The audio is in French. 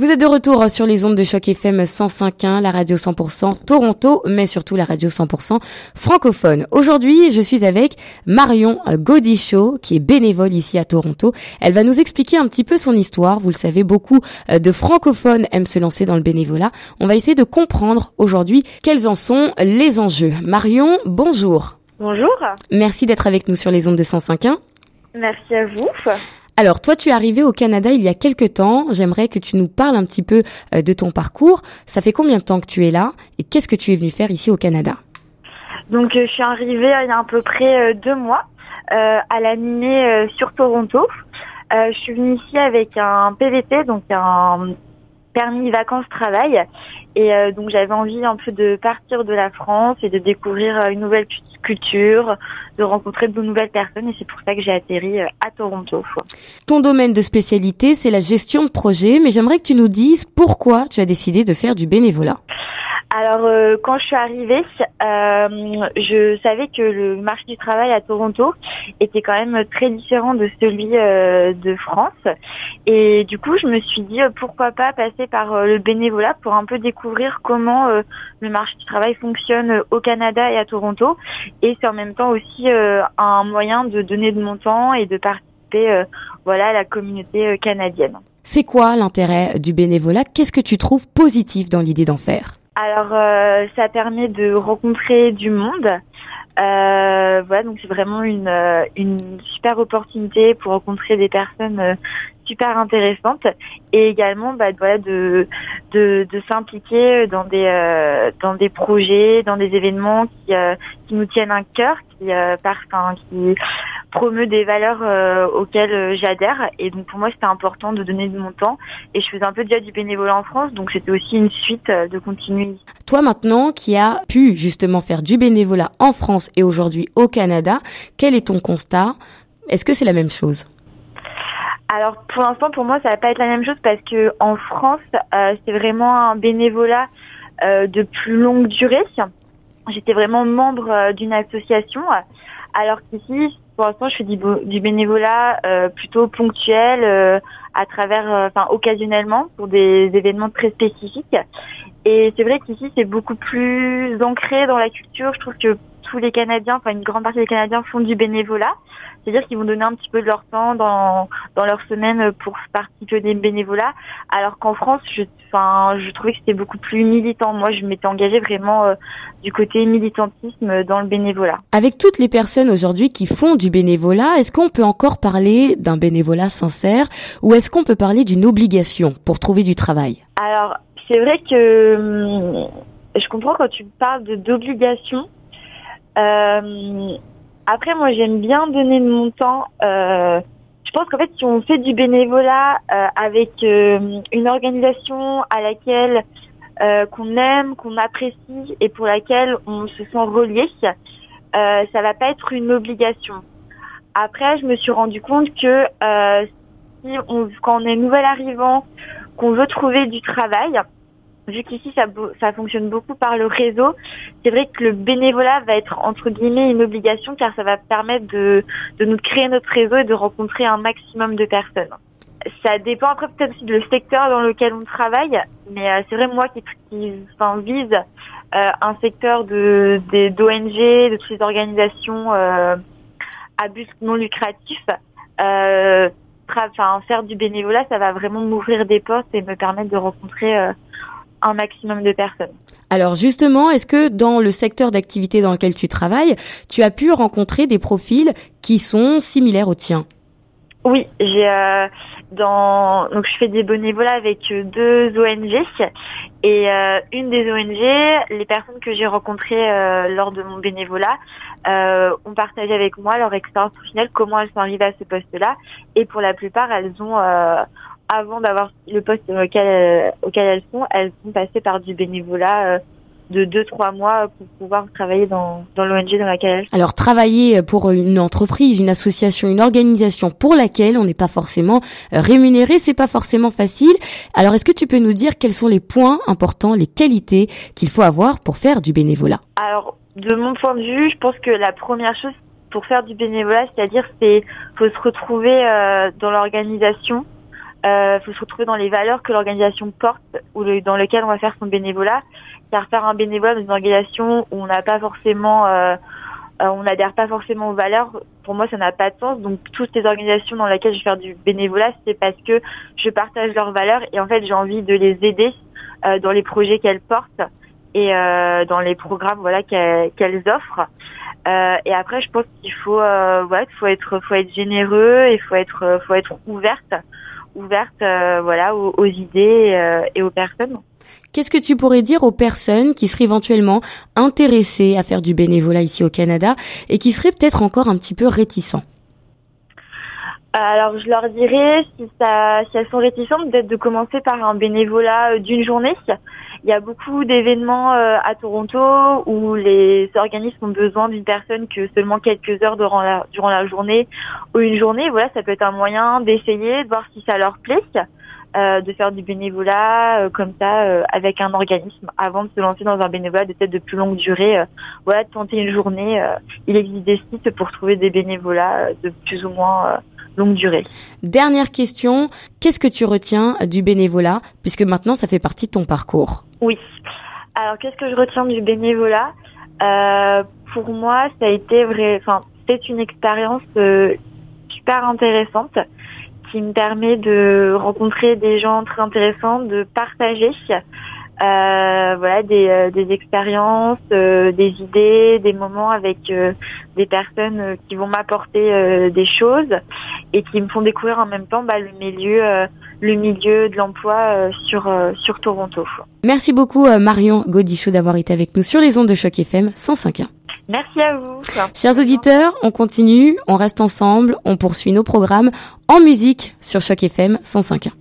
Vous êtes de retour sur les ondes de choc FM 105.1, la radio 100% Toronto, mais surtout la radio 100% francophone. Aujourd'hui, je suis avec Marion Godichaud, qui est bénévole ici à Toronto. Elle va nous expliquer un petit peu son histoire. Vous le savez, beaucoup euh, de francophones aiment se lancer dans le bénévolat. On va essayer de comprendre aujourd'hui quels en sont les enjeux. Marion, bonjour. Bonjour. Merci d'être avec nous sur les ondes de 105.1. Merci à vous. Alors, toi, tu es arrivé au Canada il y a quelques temps. J'aimerais que tu nous parles un petit peu euh, de ton parcours. Ça fait combien de temps que tu es là et qu'est-ce que tu es venu faire ici au Canada? Donc, euh, je suis arrivée il y a à peu près euh, deux mois à la sur Toronto. je suis venue ici avec un PVT, donc un permis vacances-travail. Et euh, donc j'avais envie un peu de partir de la France et de découvrir euh, une nouvelle culture, de rencontrer de nouvelles personnes. Et c'est pour ça que j'ai atterri euh, à Toronto. Ton domaine de spécialité, c'est la gestion de projet. Mais j'aimerais que tu nous dises pourquoi tu as décidé de faire du bénévolat. Alors euh, quand je suis arrivée, euh, je savais que le marché du travail à Toronto était quand même très différent de celui euh, de France. Et du coup, je me suis dit pourquoi pas passer par le bénévolat pour un peu découvrir comment le marché du travail fonctionne au Canada et à Toronto. Et c'est en même temps aussi un moyen de donner de mon temps et de participer voilà, à la communauté canadienne. C'est quoi l'intérêt du bénévolat? Qu'est-ce que tu trouves positif dans l'idée d'en faire? Alors, euh, ça permet de rencontrer du monde. Euh, voilà, donc c'est vraiment une, euh, une super opportunité pour rencontrer des personnes super intéressantes et également bah, voilà, de, de, de s'impliquer dans des, dans des projets, dans des événements qui, qui nous tiennent un cœur, qui, par, qui promeut des valeurs euh, auxquelles euh, j'adhère. Et donc pour moi, c'était important de donner de mon temps. Et je faisais un peu déjà du bénévolat en France, donc c'était aussi une suite euh, de continuer. Toi maintenant, qui as pu justement faire du bénévolat en France et aujourd'hui au Canada, quel est ton constat? Est-ce que c'est la même chose? Alors pour l'instant, pour moi, ça va pas être la même chose parce que en France, c'est vraiment un bénévolat de plus longue durée. J'étais vraiment membre d'une association, alors qu'ici, pour l'instant, je fais du, bénévolat euh, plutôt ponctuel, euh, à travers, euh, enfin occasionnellement, pour des événements très spécifiques. Et c'est vrai qu'ici, c'est beaucoup plus ancré dans la culture. Je trouve que tous les Canadiens, enfin une grande partie des Canadiens font du bénévolat. C'est-à-dire qu'ils vont donner un petit peu de leur temps dans, dans leur semaine pour participer des bénévolats. Alors qu'en France, je, enfin, je trouvais que c'était beaucoup plus militant. Moi, je m'étais engagée vraiment euh, du côté militantisme dans le bénévolat. Avec toutes les personnes aujourd'hui qui font du bénévolat, est-ce qu'on peut encore parler d'un bénévolat sincère ou est-ce qu'on peut parler d'une obligation pour trouver du travail? Alors, c'est vrai que hum, je comprends quand tu parles d'obligation. Euh, après, moi, j'aime bien donner de mon temps. Euh, je pense qu'en fait, si on fait du bénévolat euh, avec euh, une organisation à laquelle qu'on aime, qu'on apprécie et pour laquelle on se sent relié, euh, ça va pas être une obligation. Après, je me suis rendu compte que si on, quand on est nouvel arrivant, qu'on veut trouver du travail, vu qu'ici ça, fonctionne beaucoup par le réseau, c'est vrai que le bénévolat va être entre guillemets une obligation car ça va permettre de, nous créer notre réseau et de rencontrer un maximum de personnes. Ça dépend après peut-être aussi du secteur dans lequel on travaille, mais euh, c'est vrai moi qui, qui vise euh, un secteur d'ONG, de, toutes les organisations euh, à but non lucratif. Faire du bénévolat, ça va vraiment m'ouvrir des postes et me permettre de rencontrer un maximum de personnes. Alors justement, est-ce que dans le secteur d'activité dans lequel tu travailles, tu as pu rencontrer des profils qui sont similaires aux tiens? Oui, j'ai euh, dans donc je fais des bénévolats avec euh, deux ONG et euh, une des ONG, les personnes que j'ai rencontrées lors de mon bénévolat ont partagé avec moi leur expérience professionnelle, comment elles sont arrivées à ce poste-là. Et pour la plupart elles ont avant d'avoir le poste auquel, euh, auquel elles sont, elles sont passées par du bénévolat euh, de 2-3 mois pour pouvoir travailler dans, dans l'ONG dans laquelle elles sont. Alors travailler pour une entreprise, une association, une organisation pour laquelle on n'est pas forcément euh, rémunéré, c'est pas forcément facile. Alors est-ce que tu peux nous dire quels sont les points importants, les qualités qu'il faut avoir pour faire du bénévolat? Alors de mon point de vue, je pense que la première chose pour faire du bénévolat, c'est-à-dire c'est faut se retrouver dans l'organisation, Il faut se retrouver dans les valeurs que l'organisation porte ou dans lesquelles on va faire son bénévolat. Car faire un bénévolat dans une organisation où on n'a pas forcément on n'adhère pas forcément aux valeurs, pour moi ça n'a pas de sens. Donc toutes les organisations dans lesquelles je vais faire du bénévolat, c'est parce que je partage leurs valeurs et en fait j'ai envie de les aider dans les projets qu'elles portent et dans les programmes voilà qu'elles offrent. Euh, et après, je pense qu'il faut, euh, ouais, faut être, faut être généreux et faut être, faut être ouverte, ouverte, euh, voilà, aux, aux idées euh, et aux personnes. Qu'est-ce que tu pourrais dire aux personnes qui seraient éventuellement intéressées à faire du bénévolat ici au Canada et qui seraient peut-être encore un petit peu réticents? Alors je leur dirais, si, ça, si elles sont réticentes, peut-être de commencer par un bénévolat d'une journée. Il y a beaucoup d'événements euh, à Toronto où les organismes ont besoin d'une personne que seulement quelques heures durant la, durant la journée ou une journée. Voilà, ça peut être un moyen d'essayer, de voir si ça leur plaît. Euh, de faire du bénévolat euh, comme ça euh, avec un organisme avant de se lancer dans un bénévolat de peut-être de plus longue durée. voilà, de tenter une journée. il existe des sites pour trouver des bénévolats de plus ou moins longue durée. Dernière question, qu'est-ce que tu retiens du bénévolat puisque maintenant ça fait partie de ton parcours? Oui. Alors qu'est-ce que je retiens du bénévolat? Euh, Pour moi, ça a été vrai. Enfin, c'est une expérience euh, super intéressante qui me permet de rencontrer des gens très intéressants, de partager euh, voilà des, euh, des expériences, euh, des idées, des moments avec des personnes qui vont m'apporter des choses et qui me font découvrir en même temps bah, le milieu le milieu de l'emploi sur sur Toronto. Merci beaucoup Marion Godichou d'avoir été avec nous sur les ondes de choc FM 105.1. Merci à vous. Chers auditeurs, on continue, on reste ensemble, on poursuit nos programmes en musique sur Choc FM 105.1.